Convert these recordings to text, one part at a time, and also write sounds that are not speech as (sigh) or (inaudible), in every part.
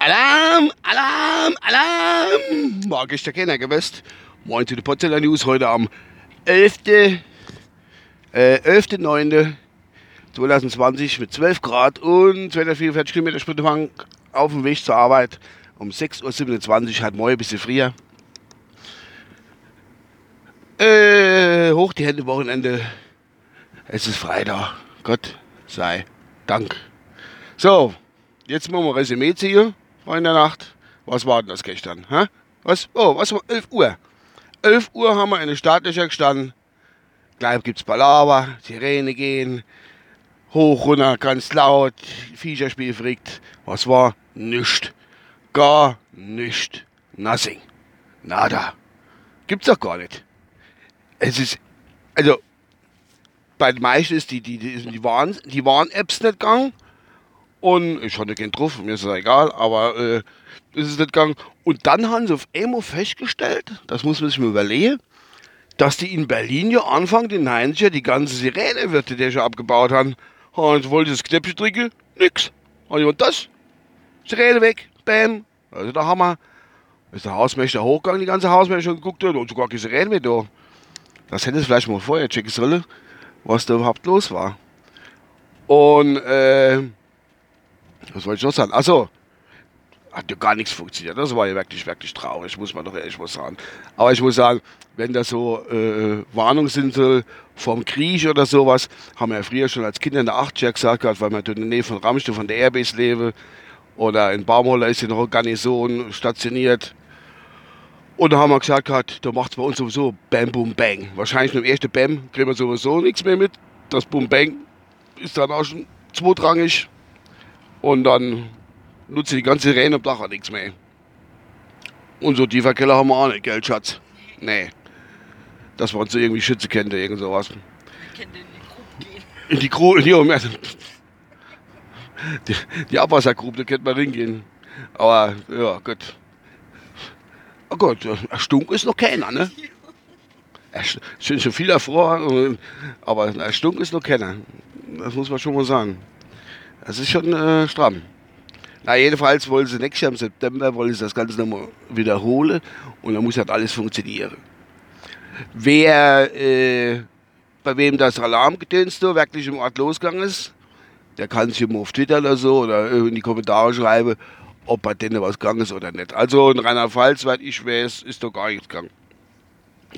Alarm, Alarm, Alarm! Mag ich der keiner gewusst. Moin zu den Potzeller News heute am 11. Äh, 11.09.2020 mit 12 Grad und 244 Kilometer Spritfang auf dem Weg zur Arbeit. Um 6.27 Uhr, hat morgen ein bisschen früher. Äh, hoch die Hände, Wochenende. Es ist Freitag. Gott sei Dank. So, jetzt machen wir Resümee ziehen, Freunde der Nacht. Was war denn das gestern? Hä? Was? Oh, was war 11 Uhr? 11 Uhr haben wir in der Startlöcher gestanden. Gleich gibt's Palaver, Sirene gehen, hoch, runter, ganz laut, Viecherspiel frickt. Was war? Nischt. Gar nicht. Nothing. Nada. Gibt's doch gar nicht. Es ist, also, bei den meisten ist die, die, die, die, Warn, die Warn-Apps nicht gegangen. Und ich hatte keinen drauf, mir ist das egal, aber äh, ist es nicht gegangen. Und dann haben sie auf einmal festgestellt, das muss man sich mal überlegen, dass die in Berlin ja Anfang den 90er die ganze Sirene-Wirte, die schon abgebaut haben, und wollte das Knäppchen drücken, nix. Und das, Sirene weg, bam, also der Hammer. Ist der Hausmeister hochgegangen, die ganze Hausmeister geguckt hat und sogar keine Sirene mehr da. Das hätte es vielleicht mal vorher checken sollen, was da überhaupt los war. Und, äh, was wollte ich noch sagen? Achso, hat ja gar nichts funktioniert. Das war ja wirklich, wirklich traurig, muss man doch ehrlich mal sagen. Aber ich muss sagen, wenn das so äh, Warnungen sind so vom Krieg oder sowas, haben wir ja früher schon als Kinder in der 80er gesagt gehabt, weil wir in der Nähe von Ramstein, von der Airbase leben. Oder in Baumholler ist ja noch eine Garnison stationiert. Und da haben wir gesagt gehabt, da macht es bei uns sowieso Bam, Boom, Bang. Wahrscheinlich nur im ersten Bam kriegen wir sowieso nichts mehr mit. Das Boom, Bang ist dann auch schon zweitrangig. Und dann nutze die ganze Rennen am Dach nichts mehr. Und so tiefer Keller haben wir auch nicht, gell, Schatz? Nee. Dass wir uns so irgendwie schützen könnte, irgend sowas. In die Grube gehen. In die Grube, die, die Abwassergrube, da könnte man hingehen. Aber, ja, gut. Oh Gott, erstunk ist noch keiner, ne? Es sind schon viele vor, aber erstunk ist noch keiner. Das muss man schon mal sagen. Das ist schon äh, stramm. Na, jedenfalls wollen sie nächstes Jahr im September wollen sie das Ganze nochmal wiederholen und dann muss halt alles funktionieren. Wer, äh, bei wem das Alarmgedöns wirklich im Ort losgegangen ist, der kann sich immer auf Twitter oder so oder in die Kommentare schreiben, ob bei denen was gegangen ist oder nicht. Also in Rheinland-Pfalz, soweit ich weiß, ist doch gar nichts gegangen.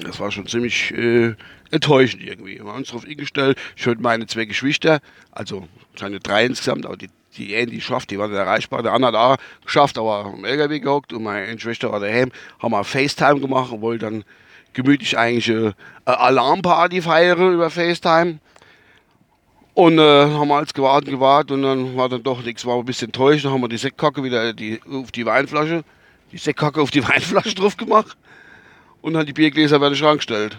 Das war schon ziemlich äh, enttäuschend irgendwie. Wir haben uns darauf eingestellt. Ich hatte meine zwei Geschwister, also seine drei insgesamt, aber die, die die schafft, die waren erreichbar. Der andere hat auch geschafft, aber am LKW gehockt und meine Schwester war daheim. Haben wir FaceTime gemacht und wollten dann gemütlich eigentlich äh, eine Alarmparty feiern über FaceTime. Und äh, haben wir als gewartet, gewartet und dann war dann doch nichts, war ein bisschen enttäuscht. Dann haben wir die Sektkacke wieder die, auf die Weinflasche, die Sektkacke auf die (laughs) Weinflasche drauf gemacht und dann die Biergläser bei den Schrank gestellt.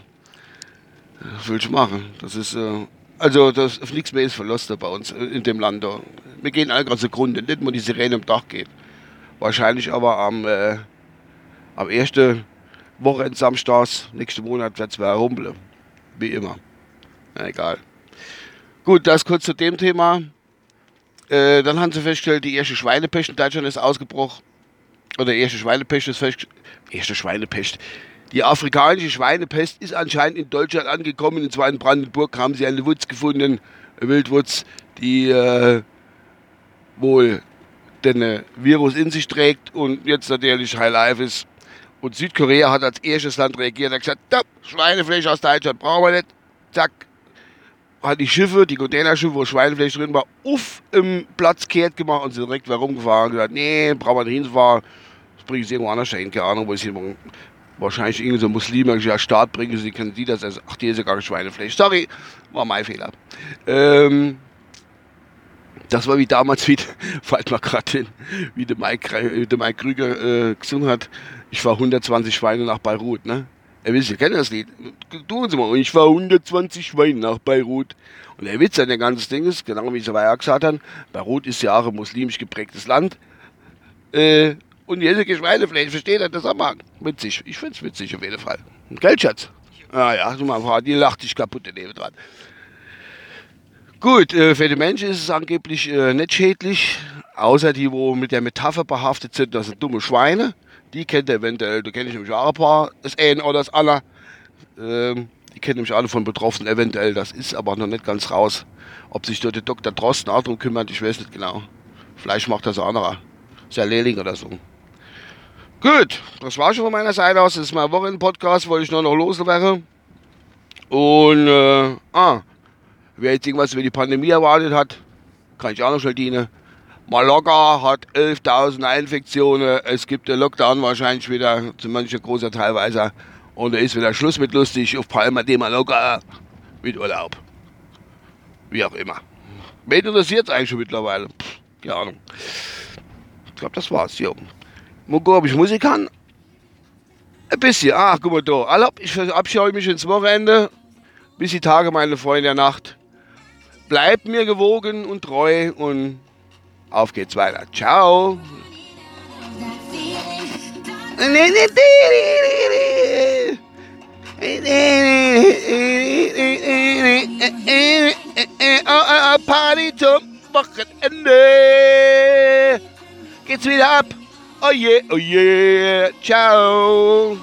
Was will ich machen? Das ist, äh, also das, nichts mehr ist verlost bei uns äh, in dem Land. Da. Wir gehen alle gerade zugrunde, nicht mal die Sirene am Dach geht. Wahrscheinlich aber am, äh, am ersten Wochenende samstags, nächsten Monat wird es wieder rumpeln. Wie immer. Na, egal. Gut, das kurz zu dem Thema. Äh, dann haben sie festgestellt, die erste Schweinepest in Deutschland ist ausgebrochen. Oder erste Schweinepest ist festgestellt. Erste Schweinepest. Die afrikanische Schweinepest ist anscheinend in Deutschland angekommen. Und zwar in Brandenburg haben sie eine Wutz gefunden, eine Wildwutz, die äh, wohl den äh, Virus in sich trägt und jetzt natürlich High Life ist. Und Südkorea hat als erstes Land reagiert und gesagt, Schweinefleisch aus Deutschland brauchen wir nicht. Zack, hat die Schiffe, die Containerschiffe, wo Schweinefleisch drin war, auf im Platz kehrt gemacht und sind direkt wieder rumgefahren und gesagt, nee, brauchen wir nicht hinfahren. Das bringen sie irgendwo anders hin, keine Ahnung, wo es hier wahrscheinlich irgendwie so muslimischer Staat bringen sie, können sie das, also, ach, die ist ja gar kein Schweinefleisch. Sorry, war mein Fehler. Ähm, das war wie damals, (laughs) wie, fällt mir gerade wie der Mike, der Mike Krüger äh, gesungen hat, ich war 120 Schweine nach Beirut, ne? Er wisst, ihr kennt das Lied. Tun Sie mal. Und ich war 120 Schweine nach Beirut. Und der Witz an der ganzen Ding ist, genau wie Sie vorher gesagt haben, Beirut ist ja auch ein muslimisch geprägtes Land. Äh, Und jessige Schweinefleisch, versteht ihr das auch mal? Witzig. Ich find's witzig auf jeden Fall. Gell, Schatz? Ah ja, du mal, die lacht sich kaputt daneben dran. Gut, äh, für die Menschen ist es angeblich äh, nicht schädlich, außer die, wo mit der Metapher behaftet sind, das sind dumme Schweine. Die kennt ihr eventuell, du kennst nämlich auch ein paar, das eine oder das andere. Ähm, die kennen nämlich alle von Betroffenen eventuell, das ist aber noch nicht ganz raus. Ob sich dort der Dr. Drosten auch drum kümmert, ich weiß nicht genau. Vielleicht macht das ein anderer. Sehr Lehrling oder so. Gut, das war schon von meiner Seite aus. Das ist mein Wochenpodcast, wollte ich nur noch loswerden. Und, äh, ah, wer jetzt irgendwas über die Pandemie erwartet hat, kann ich auch noch schnell dienen. Mallorca hat 11.000 Infektionen. Es gibt den Lockdown wahrscheinlich wieder, zu mancher großer teilweise. Und da ist wieder Schluss mit lustig auf Palma de Mallorca mit Urlaub. Wie auch immer. Wen interessiert es eigentlich schon mittlerweile? Pff, keine Ahnung. Ich glaube, das war's. Jo. Mugo, ob ich Musik kann? Ein bisschen. Ach, guck mal da. Allop, ich verabschiede mich ins Wochenende. Bis die Tage, meine Freunde der Nacht. Bleibt mir gewogen und treu und auf geht's weiter. Ciao. Party zum Wochenende. Geht's wieder ab. Oh yeah, oh yeah. Ciao.